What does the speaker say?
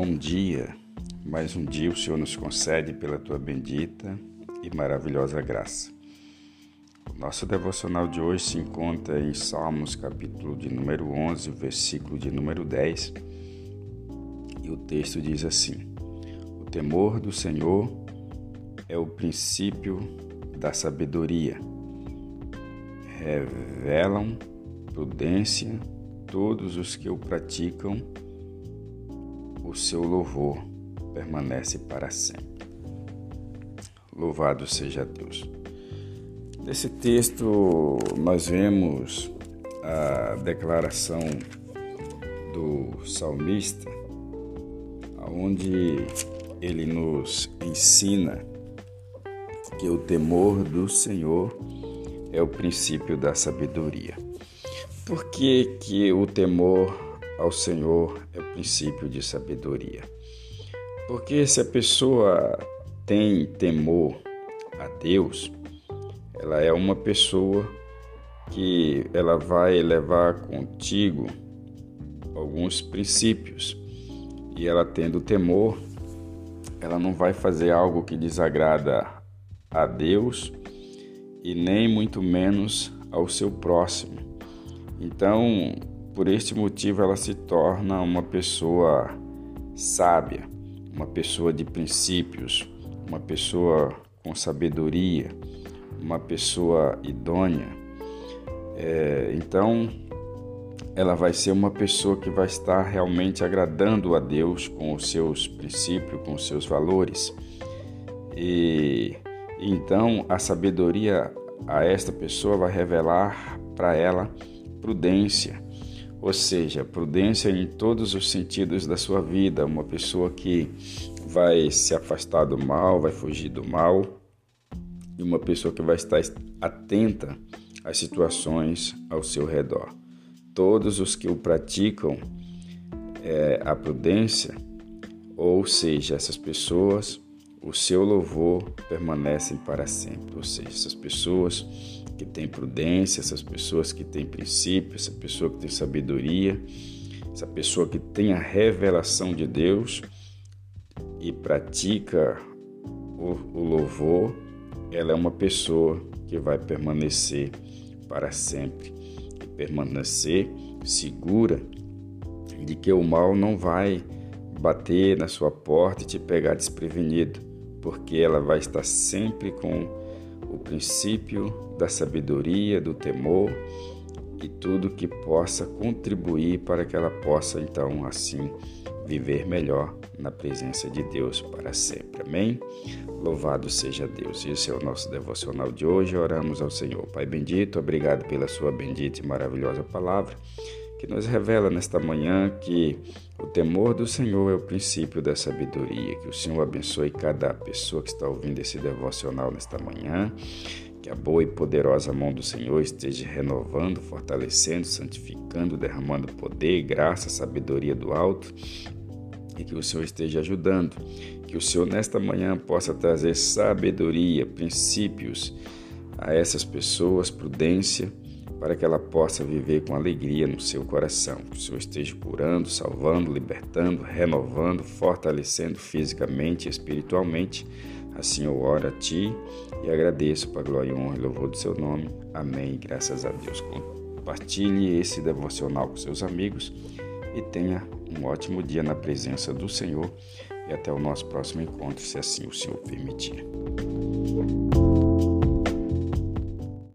Bom dia, mais um dia o Senhor nos concede pela tua bendita e maravilhosa graça. Nosso devocional de hoje se encontra em Salmos, capítulo de número 11, versículo de número 10. E o texto diz assim: O temor do Senhor é o princípio da sabedoria. Revelam prudência todos os que o praticam, o seu louvor permanece para sempre. Louvado seja Deus. Nesse texto, nós vemos a declaração do salmista, onde ele nos ensina que o temor do Senhor é o princípio da sabedoria. Por que, que o temor ao Senhor é o princípio de sabedoria? Porque se a pessoa tem temor a Deus, ela é uma pessoa que ela vai levar contigo alguns princípios. E ela tendo temor, ela não vai fazer algo que desagrada a Deus e nem muito menos ao seu próximo. Então, por este motivo, ela se torna uma pessoa sábia, uma pessoa de princípios, uma pessoa com sabedoria, uma pessoa idônea. É, então, ela vai ser uma pessoa que vai estar realmente agradando a Deus com os seus princípios, com os seus valores. E então a sabedoria a esta pessoa vai revelar para ela prudência, ou seja, prudência em todos os sentidos da sua vida, uma pessoa que vai se afastar do mal, vai fugir do mal, e uma pessoa que vai estar atenta às situações ao seu redor. Todos os que o praticam é, a prudência, ou seja, essas pessoas, o seu louvor permanecem para sempre. Ou seja, essas pessoas que têm prudência, essas pessoas que têm princípio, essa pessoa que tem sabedoria, essa pessoa que tem a revelação de Deus e pratica o, o louvor, ela é uma pessoa que vai permanecer para sempre e permanecer segura de que o mal não vai bater na sua porta e te pegar desprevenido, porque ela vai estar sempre com o princípio da sabedoria, do temor e tudo que possa contribuir para que ela possa então assim viver melhor na presença de Deus para sempre. Amém? Louvado seja Deus. Esse é o nosso devocional de hoje. Oramos ao Senhor. Pai bendito, obrigado pela sua bendita e maravilhosa palavra que nos revela nesta manhã que o temor do Senhor é o princípio da sabedoria. Que o Senhor abençoe cada pessoa que está ouvindo esse devocional nesta manhã. Que a boa e poderosa mão do Senhor esteja renovando, fortalecendo, santificando, derramando poder, graça, sabedoria do alto. E que o Senhor esteja ajudando. Que o Senhor nesta manhã possa trazer sabedoria, princípios a essas pessoas, prudência para que ela possa viver com alegria no seu coração. Que o Senhor esteja curando, salvando, libertando, renovando, fortalecendo fisicamente e espiritualmente. Assim eu oro a Ti e agradeço para a glória e honra e louvor do Seu nome. Amém. Graças a Deus. Compartilhe esse devocional com seus amigos e tenha um ótimo dia na presença do Senhor. E até o nosso próximo encontro, se assim o Senhor permitir.